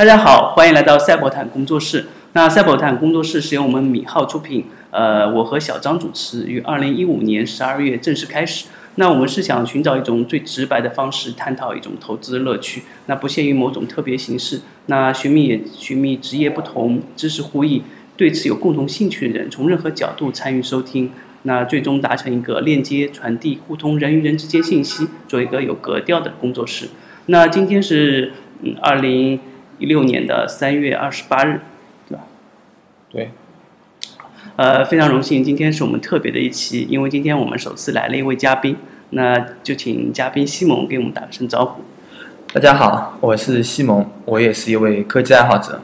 大家好，欢迎来到赛博坦工作室。那赛博坦工作室是由我们米浩出品，呃，我和小张主持，于二零一五年十二月正式开始。那我们是想寻找一种最直白的方式，探讨一种投资乐趣，那不限于某种特别形式。那寻觅寻觅职业不同、知识互异、对此有共同兴趣的人，从任何角度参与收听，那最终达成一个链接、传递、互通人与人之间信息，做一个有格调的工作室。那今天是嗯二零一六年的三月二十八日，对吧？对，呃，非常荣幸，今天是我们特别的一期，因为今天我们首次来了一位嘉宾，那就请嘉宾西蒙给我们打声招呼。大家好，我是西蒙，我也是一位科技爱好者。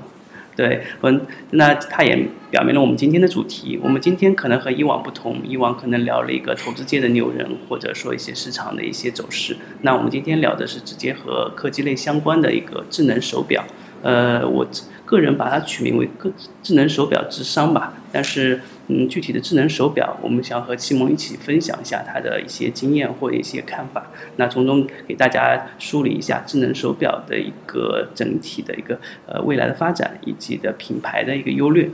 对，嗯，那他也表明了我们今天的主题。我们今天可能和以往不同，以往可能聊了一个投资界的牛人，或者说一些市场的一些走势。那我们今天聊的是直接和科技类相关的一个智能手表。呃，我个人把它取名为“个智能手表之商”吧。但是，嗯，具体的智能手表，我们想和启蒙一起分享一下他的一些经验或一些看法。那从中给大家梳理一下智能手表的一个整体的一个呃未来的发展以及的品牌的一个优劣。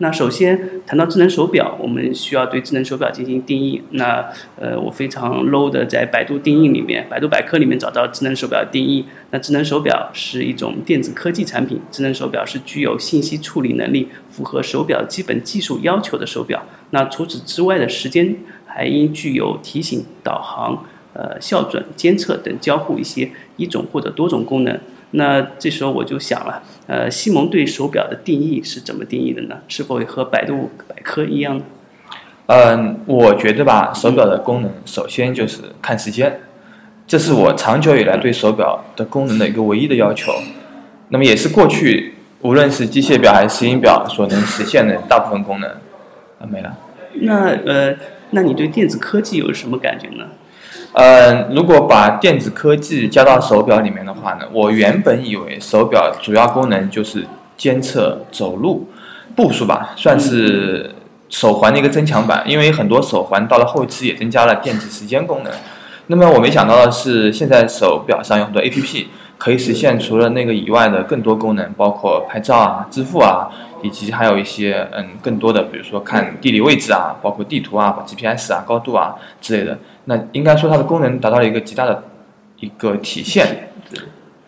那首先谈到智能手表，我们需要对智能手表进行定义。那呃，我非常 low 的在百度定义里面、百度百科里面找到智能手表的定义。那智能手表是一种电子科技产品，智能手表是具有信息处理能力、符合手表基本技术要求的手表。那除此之外的时间还应具有提醒、导航、呃校准、监测等交互一些一种或者多种功能。那这时候我就想了，呃，西蒙对手表的定义是怎么定义的呢？是否和百度百科一样呢？嗯，我觉得吧，手表的功能首先就是看时间，这是我长久以来对手表的功能的一个唯一的要求。那么也是过去无论是机械表还是石英表所能实现的大部分功能。啊，没了。那呃，那你对电子科技有什么感觉呢？嗯，如果把电子科技加到手表里面的话呢，我原本以为手表主要功能就是监测走路步数吧，算是手环的一个增强版。因为很多手环到了后期也增加了电子时间功能。那么我没想到的是，现在手表上有很多 APP 可以实现除了那个以外的更多功能，包括拍照啊、支付啊，以及还有一些嗯更多的，比如说看地理位置啊，包括地图啊、GPS 啊、高度啊之类的。那应该说它的功能达到了一个极大的一个体现，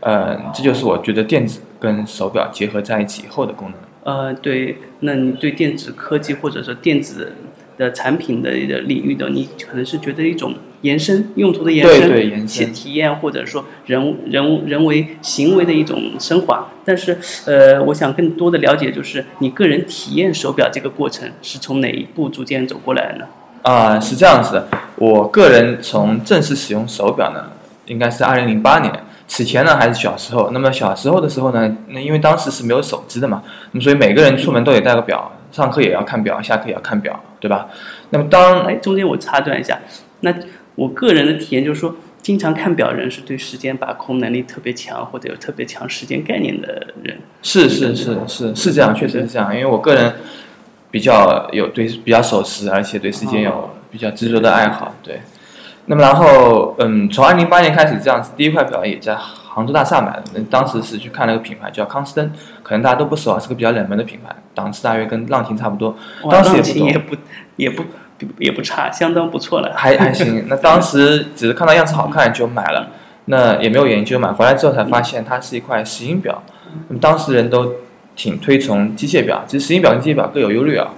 嗯，这就是我觉得电子跟手表结合在一起以后的功能。呃，对，那你对电子科技或者说电子的产品的领域的，你可能是觉得一种延伸用途的延伸，对对延伸体验或者说人人人为行为的一种升华。但是，呃，我想更多的了解就是你个人体验手表这个过程是从哪一步逐渐走过来的呢？啊，是这样子的。我个人从正式使用手表呢，应该是二零零八年。此前呢，还是小时候。那么小时候的时候呢，那因为当时是没有手机的嘛，那么所以每个人出门都得带个表，上课也要看表，下课也要看表，对吧？那么当哎，中间我插断一下，那我个人的体验就是说，经常看表人是对时间把控能力特别强，或者有特别强时间概念的人。是是是是是这样，确实是这样。因为我个人比较有对比较守时，而且对时间有比较执着的爱好，对。那么然后，嗯，从二零零八年开始，这样子第一块表也在杭州大厦买的。那当时是去看了个品牌叫康斯登，可能大家都不熟啊，是个比较冷门的品牌，档次大约跟浪琴差不多。当时也不也不也不差，相当不错了。还还行。那当时只是看到样子好看就买了，那也没有研究，买回来之后才发现它是一块石英表。那么当时人都挺推崇机械表，其实石英表跟机械表各有优劣啊。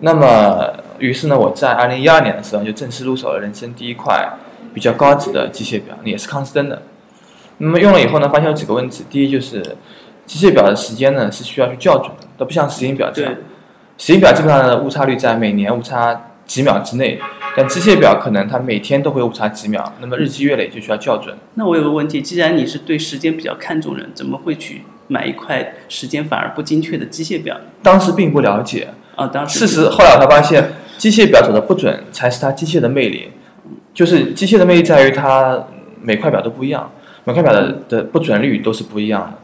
那么，于是呢，我在二零一二年的时候就正式入手了人生第一块比较高级的机械表，也是康斯登的。那么用了以后呢，发现有几个问题。第一就是机械表的时间呢是需要去校准的，它不像石英表这样。石英表基本上的误差率在每年误差几秒之内，但机械表可能它每天都会误差几秒，那么日积月累就需要校准。那我有个问题，既然你是对时间比较看重人，怎么会去买一块时间反而不精确的机械表？当时并不了解。啊，当时事实后来我才发现，机械表走的不准才是它机械的魅力。就是机械的魅力在于它每块表都不一样，每块表的的不准率都是不一样的。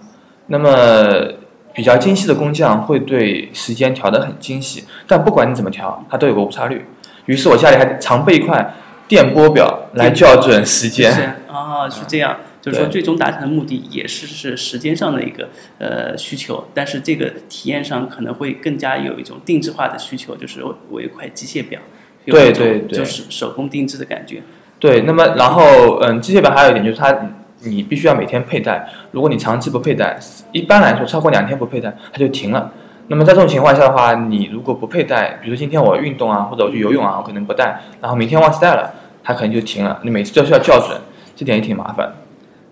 那么比较精细的工匠会对时间调得很精细，但不管你怎么调，它都有个误差率。于是我家里还常备一块电波表来校准时间。啊，是这样。就是说最终达成的目的也是是时间上的一个呃需求，但是这个体验上可能会更加有一种定制化的需求，就是我我有一块机械表，对对对就是手工定制的感觉。对，那么然后嗯，机械表还有一点就是它你必须要每天佩戴，如果你长期不佩戴，一般来说超过两天不佩戴它就停了。那么在这种情况下的话，你如果不佩戴，比如说今天我运动啊，或者我去游泳啊，我可能不戴，然后明天忘记带了，它可能就停了，你每次都需要校准，这点也挺麻烦。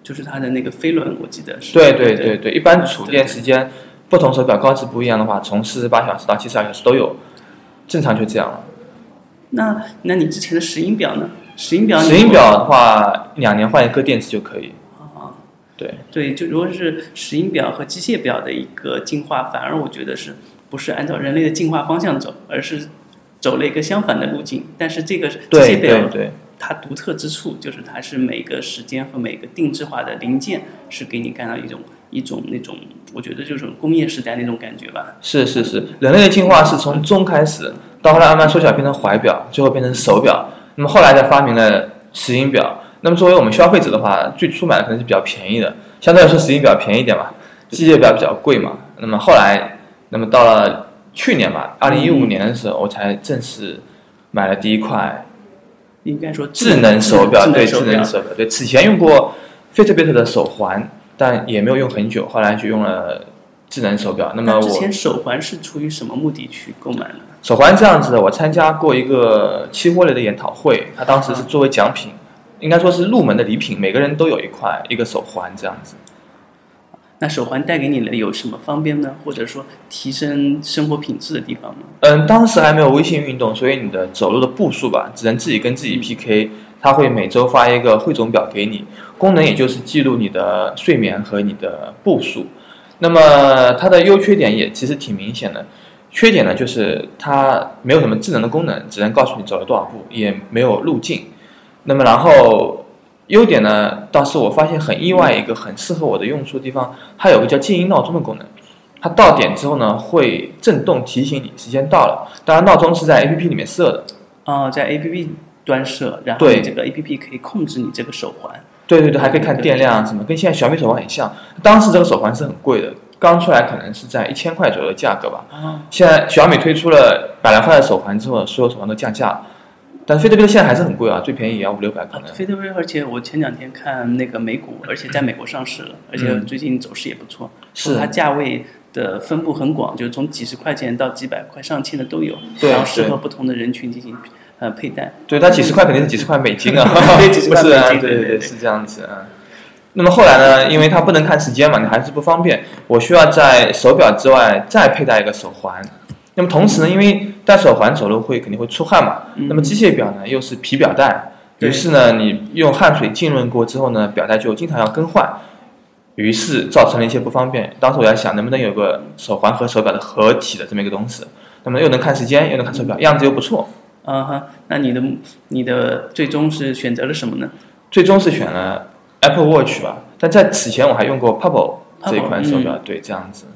就是它的那个飞轮，我记得是。对对对对，一般储电时间不同手表高值不一样的话，从四十八小时到七十二小时都有，正常就这样了。那那你之前的石英表呢？石英表石英表的话，两年换一颗电池就可以。啊，对对，就如果是石英表和机械表的一个进化，反而我觉得是不是按照人类的进化方向走，而是走了一个相反的路径。但是这个机对械表对对它独特之处就是它是每个时间和每个定制化的零件是给你看到一种一种那种，我觉得就是工业时代那种感觉吧。是是是，人类的进化是从钟开始，到后来慢慢缩小变成怀表，最后变成手表。那么后来才发明了石英表。那么作为我们消费者的话，最初买的可能是比较便宜的，相对来说石英表便宜一点嘛，机械表比较贵嘛。那么后来，那么到了去年吧，二零一五年的时候，我才正式买了第一块应该说智能手表，对智能手表对此前用过 Fitbit 的手环，但也没有用很久，后来就用了智能手表。那么我之我前手环是出于什么目的去购买的？手环这样子的，我参加过一个期货类的研讨会，它当时是作为奖品，应该说是入门的礼品，每个人都有一块一个手环这样子。那手环带给你的有什么方便呢？或者说提升生活品质的地方吗？嗯，当时还没有微信运动，所以你的走路的步数吧，只能自己跟自己 PK。它会每周发一个汇总表给你，功能也就是记录你的睡眠和你的步数。那么它的优缺点也其实挺明显的，缺点呢就是它没有什么智能的功能，只能告诉你走了多少步，也没有路径。那么然后优点呢，倒是我发现很意外一个很适合我的用处的地方，它有个叫静音闹钟的功能。它到点之后呢，会震动提醒你时间到了。当然，闹钟是在 A P P 里面设的。哦，在 APP 端设，然后这个 APP 可以控制你这个手环。对对对，还可以看电量啊什么，跟现在小米手环很像。当时这个手环是很贵的，刚出来可能是在一千块左右的价格吧。啊，现在小米推出了百来块的手环之后，所有手环都降价了。但是飞特币现在还是很贵啊，最便宜也要五六百可能。飞特威，而且我前两天看那个美股，而且在美国上市了，而且最近走势也不错。嗯是它价位的分布很广，就是从几十块钱到几百块、上千的都有，对然后适合不同的人群进行呃佩戴。对，它几十块肯定是几十块美金啊，对几十块不 是啊美金对对对对是这样子啊。那么后来呢，因为它不能看时间嘛，你还是不方便，我需要在手表之外再佩戴一个手环。那么同时呢，因为戴手环走路会肯定会出汗嘛，嗯那么机械表呢又是皮表带，于是呢，你用汗水浸润过之后呢，表带就经常要更换，于是造成了一些不方便。当时我在想，能不能有个手环和手表的合体的这么一个东西，那么又能看时间，又能看手表，样子又不错。啊哈，那你的你的最终是选择了什么呢？最终是选了 Apple Watch 吧，但在此前我还用过 Pebble 这一款手表，嗯对，这样子。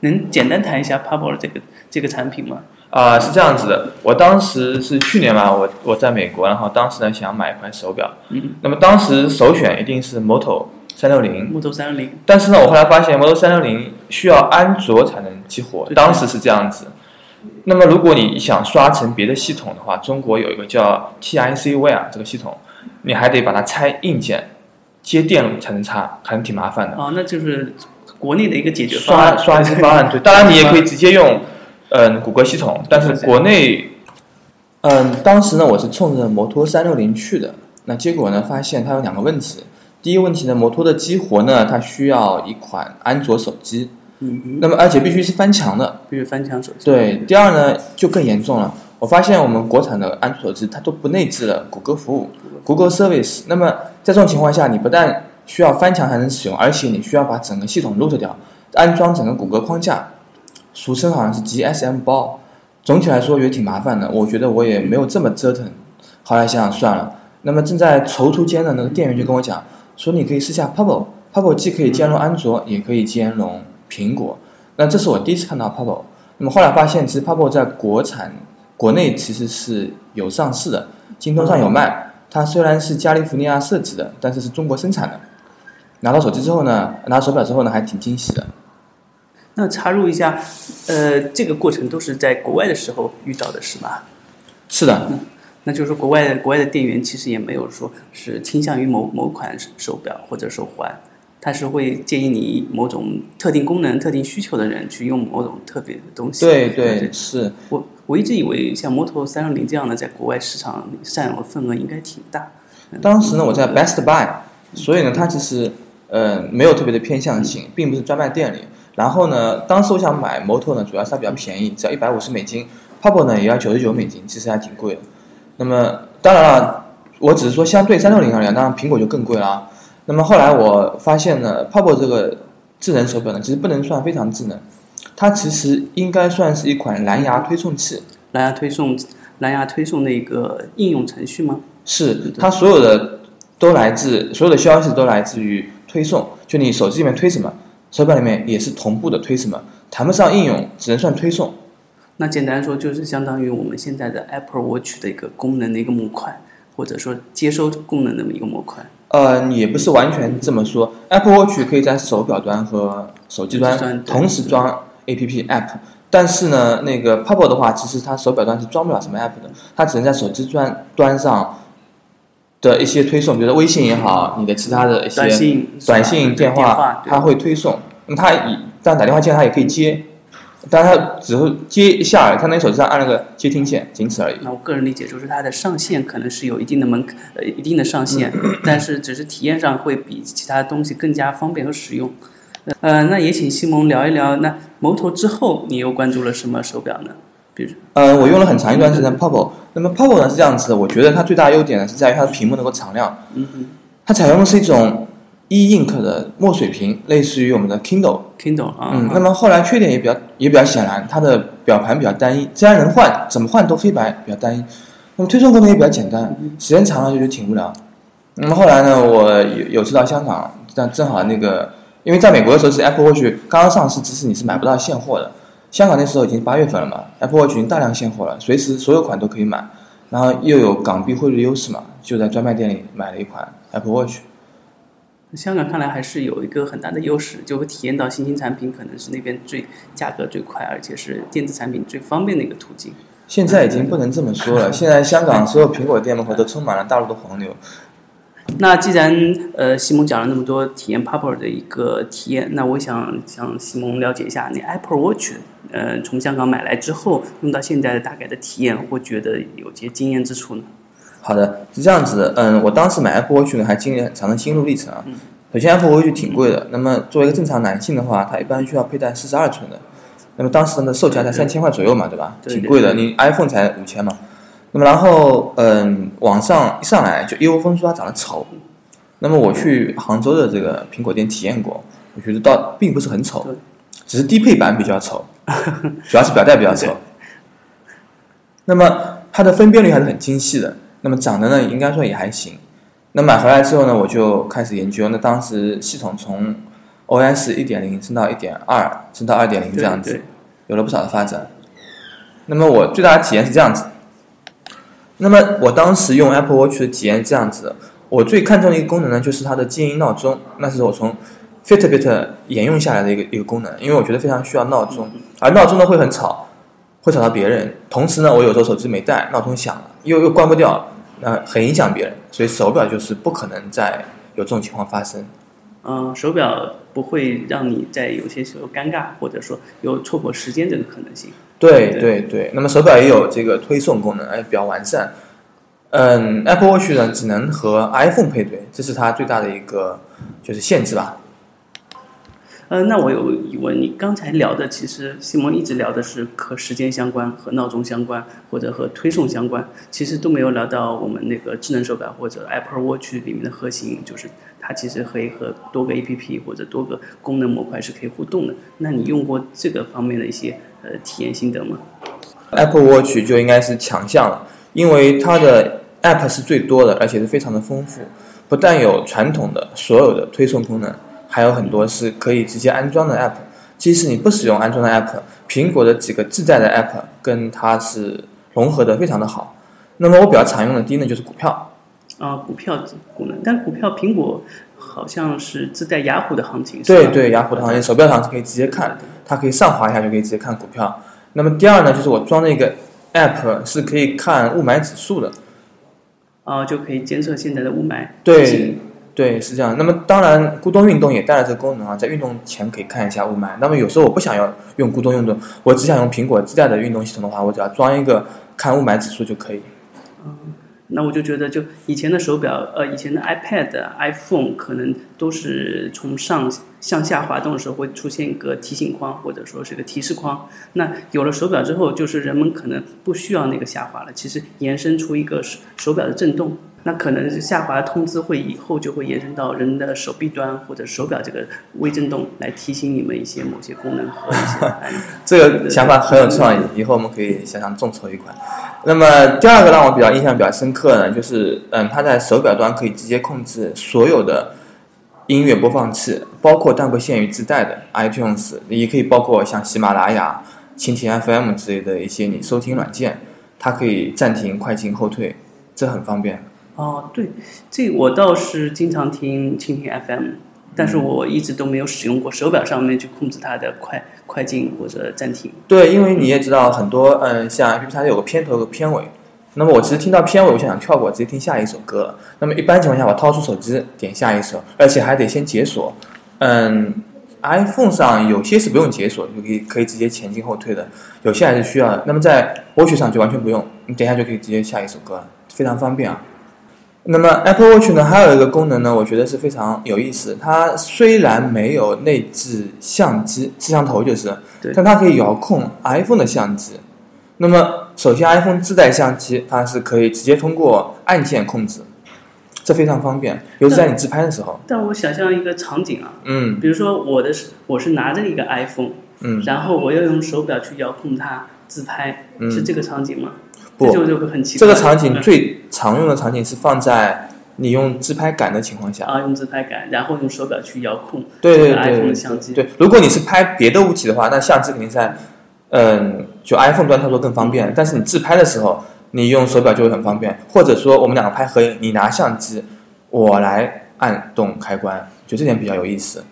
能简单谈一下 Pebble 这个这个产品吗？啊、是这样子的，我当时是去年嘛，我我在美国，然后当时呢想买一块手表，嗯，那么当时首选一定是 Moto 三六零，Moto 三六零，但是呢，我后来发现 Moto 三六零需要安卓才能激活，当时是这样子。那么如果你想刷成别的系统的话，中国有一个叫 TIC Wear 这个系统，你还得把它拆硬件，接电路才能插，还挺麻烦的。啊，那就是国内的一个解决方刷案。刷新方案，对，当然你也可以直接用，嗯，谷歌系统，但是国内，嗯，当时呢我是冲着摩托三六零去的，那结果呢发现它有两个问题，第一个问题呢，摩托的激活呢它需要一款安卓手机，嗯哼，那么而且必须是翻墙的，必须翻墙手机。对，第二呢就更严重了，我发现我们国产的安卓手机它都不内置了谷歌服务，Google Service，那么在这种情况下，你不但需要翻墙才能使用，而且你需要把整个系统 root 掉，安装整个谷歌框架，俗称好像是 GSM 包。总体来说也挺麻烦的，我觉得我也没有这么折腾。后来想想算了，那么正在踌躇间的那个店员就跟我讲，说你可以试下 Pebble，Pebble 既可以兼容安卓，也可以兼容苹果。那这是我第一次看到 Pebble。那么后来发现，其实 Pebble 在国产国内其实是有上市的，京东上有卖。它虽然是加利福尼亚设计的，但是是中国生产的。拿到手机之后呢，拿到手表之后呢，还挺惊喜的。那插入一下，呃，这个过程都是在国外的时候遇到的是吧？是的，那就是说，国外的国外的店员其实也没有说是倾向于某某款手表或者手环，他是会建议你某种特定功能、特定需求的人去用某种特别的东西。对对是。我我一直以为像摩托三六零这样的，在国外市场占有的份额应该挺大。当时呢，我在 Best Buy，所以呢，它其实呃没有特别的偏向性，并不是专卖店里。然后呢，当时我想买摩托呢，主要是它比较便宜，只要一百五十美金。Purple 呢也要九十九美金，其实还挺贵的。那么当然了，我只是说相对三六零而言，当然苹果就更贵了啊。那么后来我发现呢，Purple 这个智能手表呢，其实不能算非常智能，它其实应该算是一款蓝牙推送器。蓝牙推送，蓝牙推送的一个应用程序吗？是，它所有的都来自所有的消息都来自于推送，就你手机里面推什么。手表里面也是同步的推什么，谈不上应用，只能算推送。那简单说就是相当于我们现在的 Apple Watch 的一个功能的一个模块，或者说接收功能的一个模块。呃，也不是完全这么说。Apple Watch 可以在手表端和手机端同时装 APP App，但是呢，那个 Purple 的话，其实它手表端是装不了什么 App 的，它只能在手机端端上。的一些推送，比如说微信也好，你的其他的一些短信、短信电话，它会推送。那么它以当然打电话进来，他也可以接，但他只会接一下，它那手机上按了个接听键，仅此而已。那我个人理解就是它的上限可能是有一定的门呃一定的上限，但是只是体验上会比其他东西更加方便和实用。呃，那也请西蒙聊一聊，那摩托之后你又关注了什么手表呢？呃，我用了很长一段时间 Purple。那么 Purple 呢是这样子的，我觉得它最大的优点呢是在于它的屏幕能够敞亮。嗯嗯。它采用的是一种 e ink 的墨水屏，类似于我们的 Kindle。Kindle 啊。嗯。那么后来缺点也比较也比较显然，它的表盘比较单一，虽然能换，怎么换都黑白，比较单一。那么推送功能也比较简单，时间长了就觉得挺无聊。那么后来呢，我有有次到香港，但正好那个，因为在美国的时候是 Apple Watch 刚刚上市，其实你是买不到现货的。香港那时候已经八月份了嘛，Apple Watch 已经大量现货了，随时所有款都可以买，然后又有港币汇率优势嘛，就在专卖店里买了一款 Apple Watch。香港看来还是有一个很大的优势，就会体验到新兴产品可能是那边最价格最快，而且是电子产品最方便的一个途径。现在已经不能这么说了，现在香港所有苹果店门口都充满了大陆的黄牛。那既然呃西蒙讲了那么多体验 Purple 的一个体验，那我想向西蒙了解一下，你 Apple Watch 呃从香港买来之后用到现在的大概的体验，或觉得有些惊艳之处呢？好的，是这样子，嗯，我当时买 Apple Watch 呢还经历很长的心路历程啊。首先 Apple Watch 挺贵的，那么作为一个正常男性的话，他一般需要佩戴四十二寸的，那么当时的售价在三千块左右嘛，对吧？挺贵的，你 iPhone 才五千嘛。那么然后，嗯，网上一上来就一窝蜂说它长得丑。那么我去杭州的这个苹果店体验过，我觉得倒并不是很丑，只是低配版比较丑，主要是表带比较丑。那么它的分辨率还是很精细的。那么长得呢，应该说也还行。那买回来之后呢，我就开始研究。那当时系统从 OS 一点零升到一点二，升到二点零这样子，有了不少的发展。那么我最大的体验是这样子。那么我当时用 Apple Watch 的体验这样子，我最看重的一个功能呢，就是它的静音闹钟。那是我从 Fitbit 沿用下来的一个一个功能，因为我觉得非常需要闹钟，而闹钟呢会很吵，会吵到别人。同时呢，我有时候手机没带，闹钟响了，又又关不掉，那很影响别人。所以手表就是不可能再有这种情况发生。嗯，手表不会让你在有些时候尴尬，或者说有错过时间这个可能性。对对对，那么手表也有这个推送功能，哎，比较完善。嗯，Apple Watch 呢只能和 iPhone 配对，这是它最大的一个就是限制吧。呃，那我有疑问，你刚才聊的其实西蒙一直聊的是和时间相关、和闹钟相关或者和推送相关，其实都没有聊到我们那个智能手表或者 Apple Watch 里面的核心，就是它其实可以和多个 APP 或者多个功能模块是可以互动的。那你用过这个方面的一些呃体验心得吗？Apple Watch 就应该是强项了，因为它的 App 是最多的，而且是非常的丰富，不但有传统的所有的推送功能。还有很多是可以直接安装的 App，即使你不使用安装的 App，苹果的几个自带的 App 跟它是融合的非常的好。那么我比较常用的第一呢就是股票，啊，股票功能，但股票苹果好像是自带雅虎的行情，对对，雅虎的行情手表上是可以直接看，它可以上滑一下就可以直接看股票。那么第二呢，就是我装了一个 app 是可以看雾霾指数的。啊，就可以监测现在的雾霾。对对，是这样。那么当然，咕咚运动也带了这个功能啊，在运动前可以看一下雾霾。那么有时候我不想要用咕咚运动，我只想用苹果自带的运动系统的话，我只要装一个看雾霾指数就可以。那我就觉得，就以前的手表，呃，以前的 iPad、iPhone 可能都是从上向下滑动的时候会出现一个提醒框，或者说是个提示框。那有了手表之后，就是人们可能不需要那个下滑了，其实延伸出一个手手表的震动。那可能是下滑通知会以后就会延伸到人的手臂端或者手表这个微震动，来提醒你们一些某些功能和一些。这个想法很有创意，以后我们可以想想众筹一款。那么第二个让我比较印象比较深刻呢，就是嗯，它在手表端可以直接控制所有的音乐播放器，包括但不限于自带的 iTunes，也可以包括像喜马拉雅、蜻蜓 FM 之类的一些你收听软件，它可以暂停、快进、后退，这很方便。哦，对，这我倒是经常听蜻蜓 FM，但是我一直都没有使用过手表上面去控制它的快快进或者暂停。对，因为你也知道很多，嗯，像 A P P 它有个片头和片尾，那么我其实听到片尾，我就想跳过，直接听下一首歌了。那么一般情况下，我掏出手机点下一首，而且还得先解锁。嗯，iPhone 上有些是不用解锁，就可以可以直接前进后退的，有些还是需要的。那么在 Watch 上就完全不用，你点一下就可以直接下一首歌了，非常方便啊。那么 Apple Watch 呢，还有一个功能呢，我觉得是非常有意思。它虽然没有内置相机摄像头，就是对，但它可以遥控 iPhone 的相机。那么首先 iPhone 自带相机，它是可以直接通过按键控制，这非常方便，尤其在你自拍的时候。但我想象一个场景啊，嗯比如说我的是我是拿着一个 iPhone，嗯然后我要用手表去遥控它自拍，嗯是这个场景吗？不这就就会很奇怪这。个场景嗯最常用的场景是放在你用自拍杆的情况下。啊，用自拍杆，然后用手表去遥控对对这个 iPhone 对的相机。对，如果你是拍别的物体的话，那相机肯定在，嗯，就 iPhone 端操作更方便。但是你自拍的时候，你用手表就会很方便。或者说我们两个拍合影，你拿相机，我来按动开关，就这点比较有意思。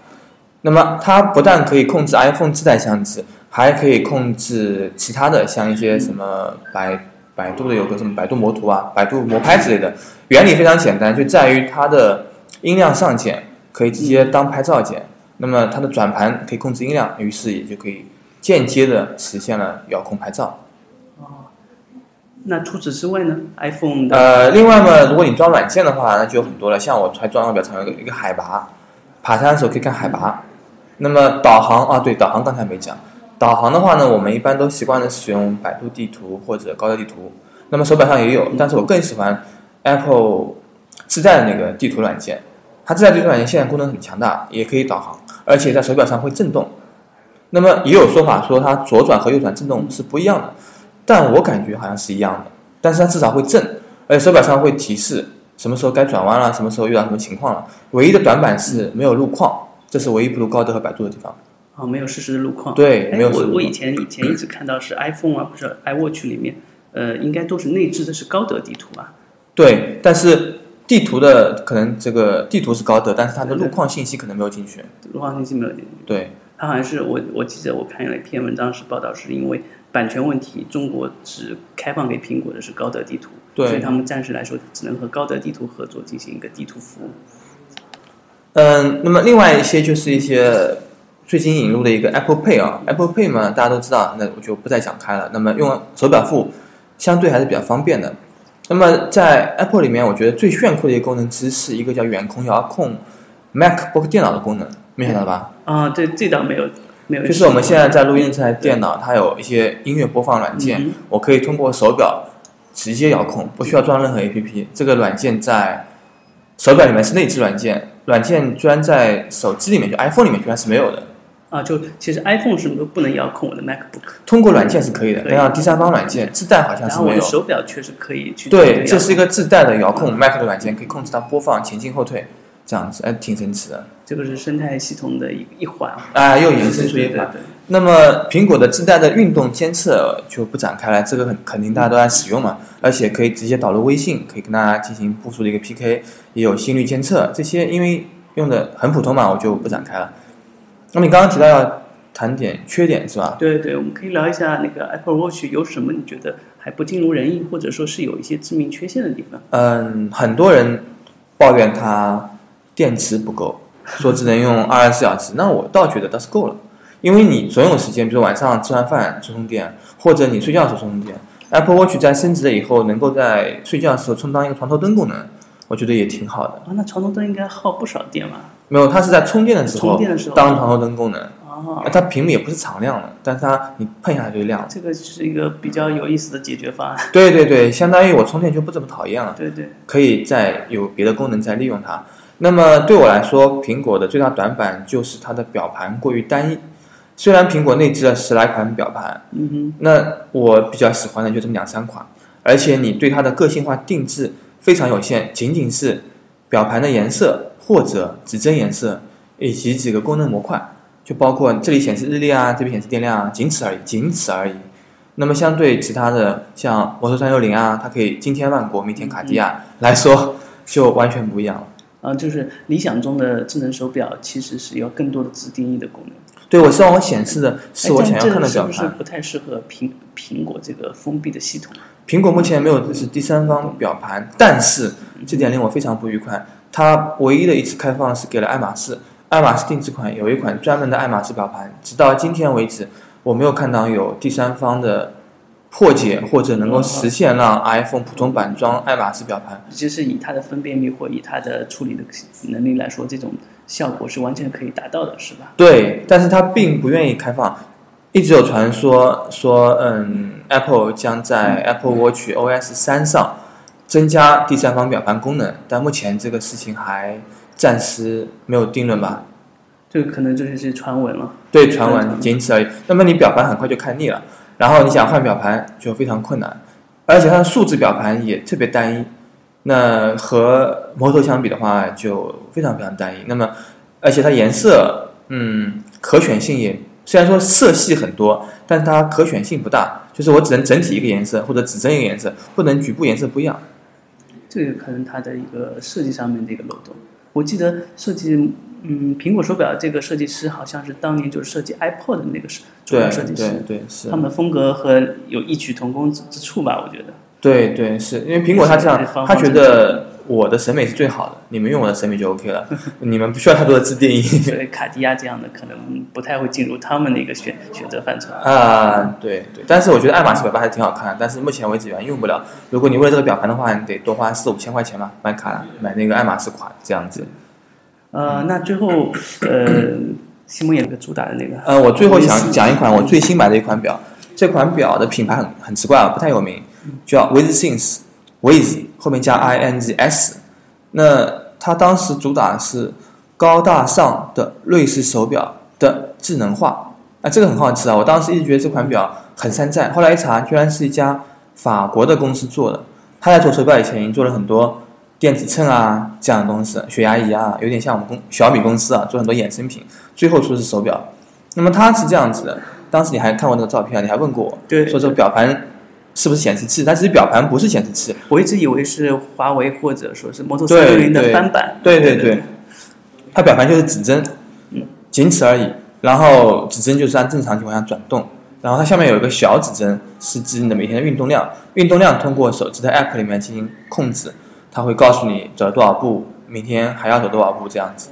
那么它不但可以控制 iPhone 自带相机，还可以控制其他的，像一些什么百百度的有个什么百度魔图啊、百度魔拍之类的。原理非常简单，就在于它的音量上键可以直接当拍照键。那么它的转盘可以控制音量，于是也就可以间接的实现了遥控拍照。那除此之外呢？iPhone 的呃，另外嘛，如果你装软件的话，那就有很多了。像我还装了比较常用一个一个海拔，爬山的时候可以看海拔。那么导航啊，对，导航刚才没讲。导航的话呢，我们一般都习惯的使用百度地图或者高德地图。那么手表上也有，但是我更喜欢 Apple 自带的那个地图软件。它自带地图软件现在功能很强大，也可以导航，而且在手表上会震动。那么也有说法说它左转和右转震动是不一样的，但我感觉好像是一样的。但是它至少会震，而且手表上会提示什么时候该转弯了，什么时候遇到什么情况了。唯一的短板是没有路况，这是唯一不如高德和百度的地方。啊，没有实时的路况。对，哎，没有我我以前以前一直看到是 iPhone 啊，不是 iWatch 里面，呃，应该都是内置的是高德地图啊。对，但是地图的可能这个地图是高德，但是它的路况信息可能没有进去。路况信息没有进去。对，它好像是我我记得我看了一篇文章是报道，是因为版权问题，中国只开放给苹果的是高德地图，对所以他们暂时来说只能和高德地图合作进行一个地图服务。嗯，那么另外一些就是一些最近引入的一个 Apple Pay 啊，Apple Pay 嘛，大家都知道，那我就不再讲开了。那么用手表付相对还是比较方便的。那么在 Apple 里面，我觉得最炫酷的一个功能，其实是一个叫远控遥控 MacBook 电脑的功能，没想到吧？啊，这这倒没有没有。就是我们现在在录音这台电脑，它有一些音乐播放软件，嗯我可以通过手表直接遥控，不需要装任何 APP。这个软件在手表里面是内置软件，软件居然在手机里面，就 iPhone 里面居然是没有的。啊，就其实 iPhone 是不能遥控我的 MacBook，通过软件是可以的，但要第三方软件自带好像然后我的是没有。手表确实可以去对，这是一个自带的遥控 Mac 的软件，可以控制它播放前进后退，这样子，哎，挺神奇的。这个是生态系统的一一环啊。啊，又延伸出一款。对对对那么苹果的自带的运动监测就不展开了，这个很肯定大家都在使用嘛，而且可以直接导入微信，可以跟大家进行步数的一个 PK，也有心率监测这些，因为用的很普通嘛，我就不展开了。那么你刚刚提到要谈点缺点是吧？对对，我们可以聊一下那个 Apple Watch 有什么你觉得还不尽如人意，或者说是有一些致命缺陷的地方。嗯，很多人抱怨它电池不够，说只能用二十四小时。那我倒觉得倒是够了，因为你总有时间，比如晚上吃完饭充充电，或者你睡觉的时候充充电。Apple Watch 在升级了以后，能够在睡觉的时候充当一个床头灯功能，我觉得也挺好的。啊，那床头灯应该耗不少电吧？没有，它是在充电的时候充电的时候当床头灯功能。哦，它屏幕也不是常亮的，但是它你碰一下就亮了。这个是一个比较有意思的解决方案。对对对，相当于我充电就不怎么讨厌了，对对，可以再有别的功能再利用它。那么对我来说，苹果的最大短板就是它的表盘过于单一。虽然苹果内置了十来款表盘，嗯哼，那我比较喜欢的就这么两三款，而且你对它的个性化定制非常有限，仅仅是表盘的颜色或者指针颜色以及几个功能模块，就包括这里显示日历啊，这边显示电量啊，仅此而已，仅此而已。那么相对其他的像摩托三六零啊，它可以今天万国，明天卡地亚来说，就完全不一样了。啊，就是理想中的智能手表其实是有更多的自定义的功能。对我希望我显示的是我哎想要看的表盘。是不是不太适合苹苹果这个封闭的系统？苹果目前没有支持第三方表盘，但是这点令我非常不愉快。它唯一的一次开放是给了爱马仕，爱马仕定制款有一款专门的爱马仕表盘，直到今天为止，我没有看到有第三方的破解或者能够实现让 iPhone 普通版装爱马仕表盘。其实以它的分辨率或以它的处理的能力来说，这种效果是完全可以达到的，是吧？对，但是它并不愿意开放。一直有传说说，嗯，Apple 将在 Apple Watch OS 三上增加第三方表盘功能，但目前这个事情还暂时没有定论吧？这个可能就是些传闻了。对，传闻仅此而已。那么你表盘很快就看腻了，然后你想换表盘就非常困难，而且它的数字表盘也特别单一。那和摩托相比的话，就非常非常单一。那么，而且它颜色，嗯，可选性也虽然说色系很多，但它可选性不大，就是我只能整体一个颜色或者指针一个颜色，不能局部颜色不一样。这个可能它的一个设计上面的一个漏洞。我记得设计，嗯，苹果手表这个设计师好像是当年就是设计 iPod 的那个主主要设计对师，对是他。们的风格和有异曲同工之之处吧？我觉得。对对，是因为苹果它这样是方，方它觉得我的审美是最好的，你们用我的审美就 OK 了，你们不需要太多的自定义。所以卡地亚这样的可能不太会进入他们的一个选选择范畴。啊，对对，但是我觉得爱马仕表盘还挺好看的，但是目前为止原用不了。如果你为了这个表盘的话，你得多花四五千块钱吧，买卡买那个爱马仕款这样子。呃，那最后，呃，西蒙也那个主打的那个，呃，我最后想讲一款我最新买的一款表，这款表的品牌很很奇怪啊，不太有名，叫 WithSings，With 后面加 I N G S。那它当时主打的是高大上的瑞士手表的智能化，啊，这个很好吃啊，我当时一直觉得这款表很山寨，后来一查，居然是一家法国的公司做的。他在做手表以前已经做了很多电子秤啊这样的东西，血压仪啊，有点像我们公小米公司啊做很多衍生品，最后出的是手表。那么它是这样子的，当时你还看过那个照片，你还问过我，对说这个表盘是不是显示器？但其实表盘不是显示器，我一直以为是华为或者说是摩托对三六零的翻版。对对对对，它表盘就是指针，仅此而已。然后指针就是按正常情况下转动，然后它下面有一个小指针是指你的每天的运动量，运动量通过手机的 app 里面进行控制，它会告诉你走了多少步，明天还要走多少步这样子。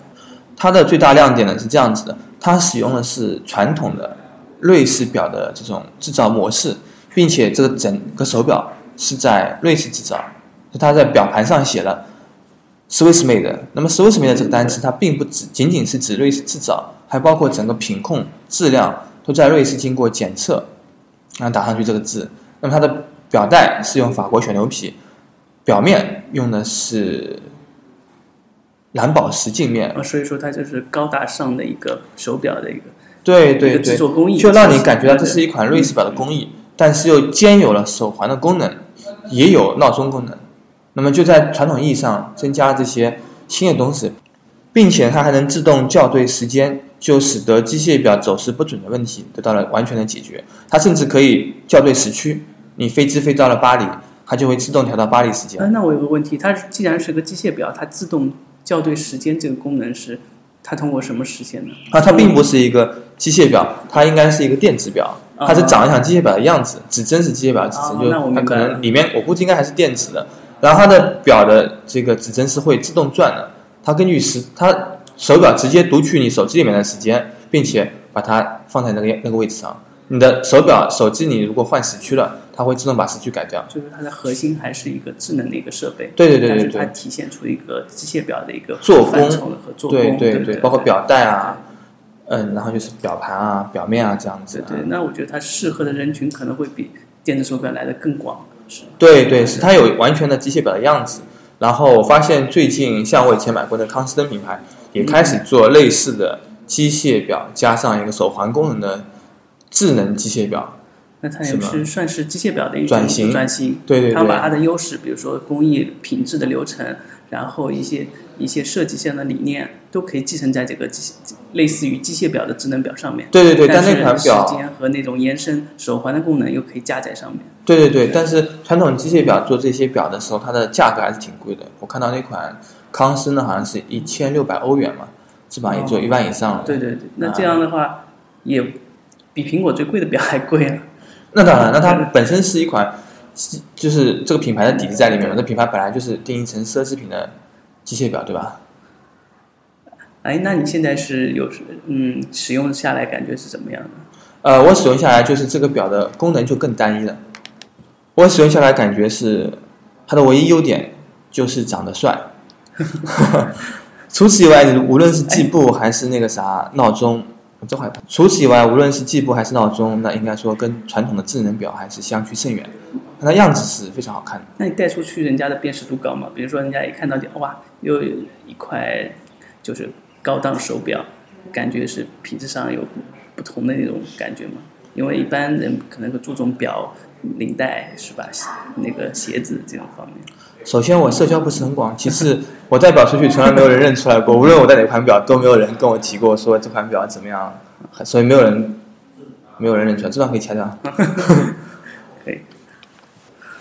它的最大亮点呢是这样子的，它使用的是传统的瑞士表的这种制造模式，并且这个整个手表是在瑞士制造，它在表盘上写了 Swiss made。那么 Swiss made 这个单词，它并不只仅仅是指瑞士制造，还包括整个品控、质量都在瑞士经过检测，然后打上去这个字。那么它的表带是用法国选牛皮，表面用的是蓝宝石镜面，呃所以说它就是高大上的一个手表的一个对对对制，作工艺，就让你感觉到这是一款瑞士表的工艺，但是又兼有了手环的功能，也有闹钟功能。那么就在传统意义上增加了这些新的东西，并且它还能自动校对时间，就使得机械表走时不准的问题得到了完全的解决。它甚至可以校对时区，你飞机飞到了巴黎，它就会自动调到巴黎时间。呃，那我有个问题，它既然是个机械表，它自动校对时间这个功能是它通过什么实现的？啊，它并不是一个机械表，它应该是一个电子表，它是长得像机械表的样子，指针是机械表的指针，哦就它可能里面我估计应该还是电子的。然后它的表的这个指针是会自动转的，它根据时，它手表直接读取你手机里面的时间，并且把它放在那个那个位置上。你的手表手机你如果换时区了，它会自动把时区改掉。就是它的核心还是一个智能的一个设备，对对对对对它，体现出一个机械表的一个做工和做工，对对对，包括表带啊，嗯，然后就是表盘啊、表面啊这样子对。对，那我觉得它适合的人群可能会比电子手表来的更广，是对对，是它有完全的机械表的样子。然后我发现最近像我以前买过的康斯登品牌，也开始做类似的机械表加上一个手环功能的智能机械表。那它也是算是机械表的一种转型转型，对对对，它把它的优势，比如说工艺品质的流程，然后一些一些设计上的理念，都可以继承在这个机类似于机械表的智能表上面。对对对，但但那款是表时，间和那种延伸手环的功能又可以加在上面。对对对，但是传统机械表做这些表的时候，它的价格还是挺贵的。我看到那款康斯呢，好像是一千六百欧元嘛，基本上也就一万以上了。对对对，那这样的话也比苹果最贵的表还贵啊。那当然，那它本身是一款，就是这个品牌的底子在里面嘛。这品牌本来就是定义成奢侈品的机械表，对吧？哎，那你现在是有嗯使用下来感觉是怎么样的？呃，我使用下来就是这个表的功能就更单一了。我使用下来感觉是它的唯一优点就是长得帅，除此以外，无论是计步还是那个啥闹钟，这话除此以外，无论是计步还是闹钟，那应该说跟传统的智能表还是相去甚远。它样子是非常好看的。那你带出去，人家的辨识度高吗？比如说，人家一看到你，哇，又有一块就是高档手表，感觉是品质上有不同的那种感觉吗？因为一般人可能会注重表、领带是吧？那个鞋子这种方面。首先，我社交不是很广；其次，我代表出去，从来没有人认出来过。无论我带哪款表，都没有人跟我提过说这款表怎么样，所以没有人，没有人认出来。这段可以掐掉。可以。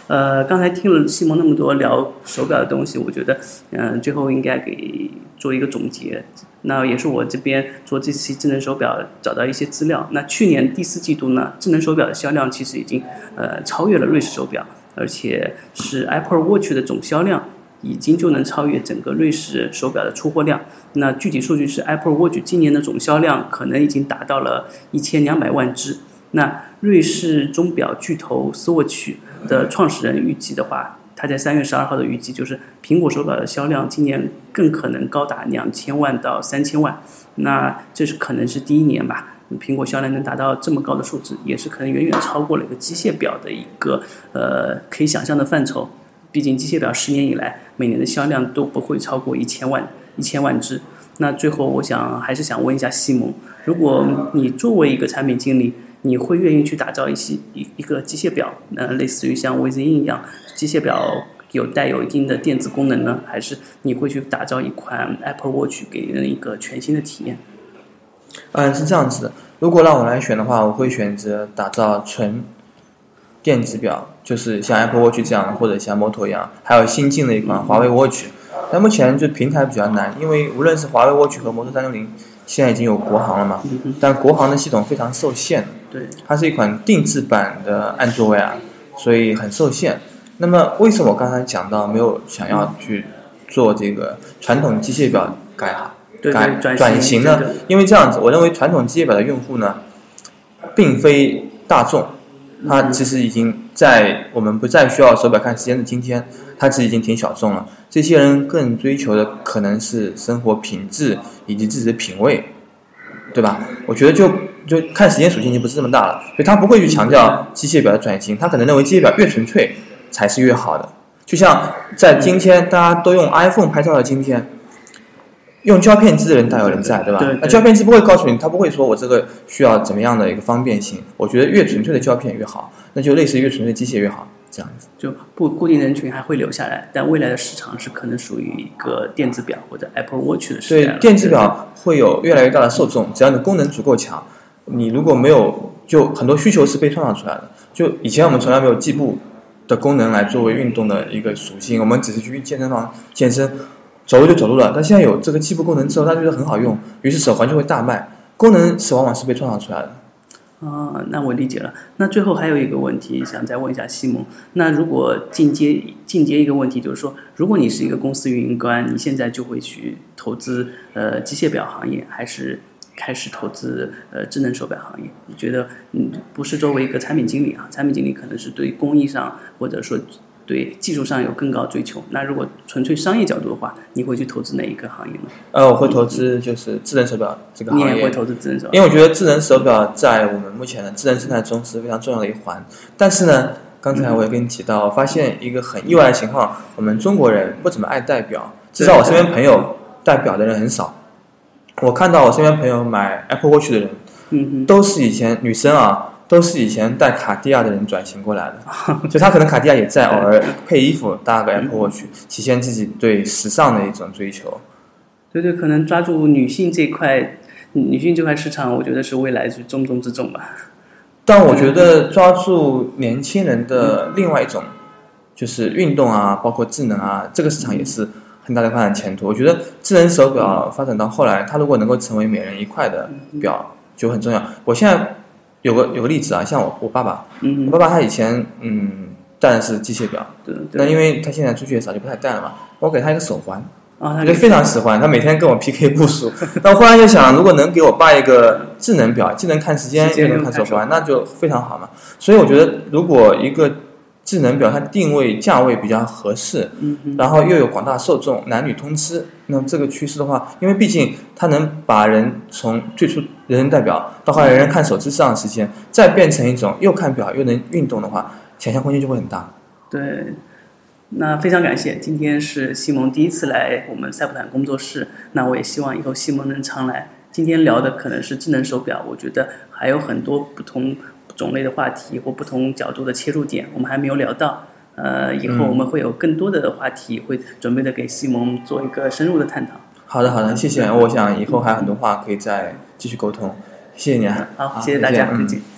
呃，刚才听了西蒙那么多聊手表的东西，我觉得，嗯、最后应该给做一个总结。那也是我这边做这期智能手表找到一些资料。那去年第四季度呢，智能手表的销量其实已经呃超越了瑞士手表，而且是 Apple Watch 的总销量已经就能超越整个瑞士手表的出货量。那具体数据是 Apple Watch 今年的总销量可能已经达到了一千两百万只。那瑞士钟表巨头 Swatch 的创始人预计的话，他在三月十二号的预计就是苹果手表的销量今年更可能高达两千万到三千万。那这是可能是第一年吧，苹果销量能达到这么高的数字，也是可能远远超过了一个机械表的一个呃可以想象的范畴。毕竟机械表十年以来每年的销量都不会超过一千万一千万只。那最后我想还是想问一下西蒙，如果你作为一个产品经理，你会愿意去打造一些一一个机械表，呃，类似于像 Within 一样，机械表有带有一定的电子功能呢？还是你会去打造一款 Apple Watch 给人一个全新的体验？嗯，是这样子的。如果让我来选的话，我会选择打造纯电子表，就是像 Apple Watch 这样，或者像 Moto 一样，还有新进的一款华为 Watch。但目前就平台比较难，因为无论是华为 Watch 和摩托三六零，现在已经有国行了嘛，但国行的系统非常受限，对，它是一款定制版的安卓 Wear，所以很受限。那么为什么我刚才讲到没有想要去做这个传统机械表改对改对，转转型呢因为这样子，我认为传统机械表的用户呢，并非大众，他其实已经在我们不再需要手表看时间的今天，他其实已经挺小众了。这些人更追求的可能是生活品质以及自己的品味，对吧？我觉得就就看时间属性已经不是这么大了，所以他不会去强调机械表的转型，他可能认为机械表越纯粹才是越好的。就像在今天大家都用 iPhone 拍照的今天，用胶片机的人大有人在，对吧？对对那胶片机不会告诉你，他不会说我这个需要怎么样的一个方便性。我觉得越纯粹的胶片越好，那就类似于越纯粹的机械越好，这样子。就不固定人群还会留下来，但未来的市场是可能属于一个电子表或者 Apple Watch 的时所以代对。电子表会有越来越大的受众，只要你功能足够强，你如果没有，就很多需求是被创造出来的。就以前我们从来没有计步的功能来作为运动的一个属性，我们只是去健身房健身。走路就走路了。但现在有这个计步功能之后，他觉得很好用，于是手环就会大卖。功能是往往是被创造出来的。啊，那我理解了。那最后还有一个问题想再问一下西蒙，那如果进阶进阶一个问题，就是说，如果你是一个公司运营官，你现在就会去投资呃机械表行业，还是开始投资呃智能手表行业？你觉得，嗯，不是作为一个产品经理啊，产品经理可能是对工艺上或者说。对技术上有更高追求。那如果纯粹商业角度的话，你会去投资哪一个行业呢？呃，我会投资就是智能手表这个行业。你也会投资智能手表？因为我觉得智能手表在我们目前的智能生态中是非常重要的一环。但是呢，刚才我也跟你提到，发现一个很意外的情况：我们中国人不怎么爱戴表，至少我身边朋友戴表的人很少。我看到我身边朋友买 Apple Watch 的人，嗯都是以前女生啊。都是以前戴卡地亚的人转型过来的，就他可能卡地亚也在，偶尔配衣服搭个 Apple Watch，体现自己对时尚的一种追求。对对，可能抓住女性这块，女性这块市场，我觉得是未来是重中之重吧。但我觉得抓住年轻人的另外一种，就是运动啊，包括智能啊，这个市场也是很大的发展前途。我觉得智能手表发展到后来，它如果能够成为每人一块的表，就很重要。我现在。有个有个例子啊，像我我爸爸，我爸爸他以前嗯戴的是机械表，那因为他现在出去也少，就不太戴了嘛。我给他一个手环，啊，他就非常喜欢，他每天跟我 PK 步数。那我忽然就想，如果能给我爸一个智能表，既能看时间又能看手环，那就非常好嘛。所以我觉得，如果一个智能表它定位价位比较合适，然后又有广大受众，男女通吃，那这个趋势的话，因为毕竟它能把人从最初人人代表到后来人人看手机上的时间，再变成一种又看表又能运动的话，想象空间就会很大。对，那非常感谢，今天是西蒙第一次来我们赛普坦工作室，那我也希望以后西蒙能常来。今天聊的可能是智能手表，我觉得还有很多不同。种类的话题或不同角度的切入点，我们还没有聊到。呃，以后我们会有更多的话题，会准备的给西蒙做一个深入的探讨。好的，好的，谢谢。我想以后还有很多话可以再继续沟通。谢谢你啊。好，谢谢大家，再见。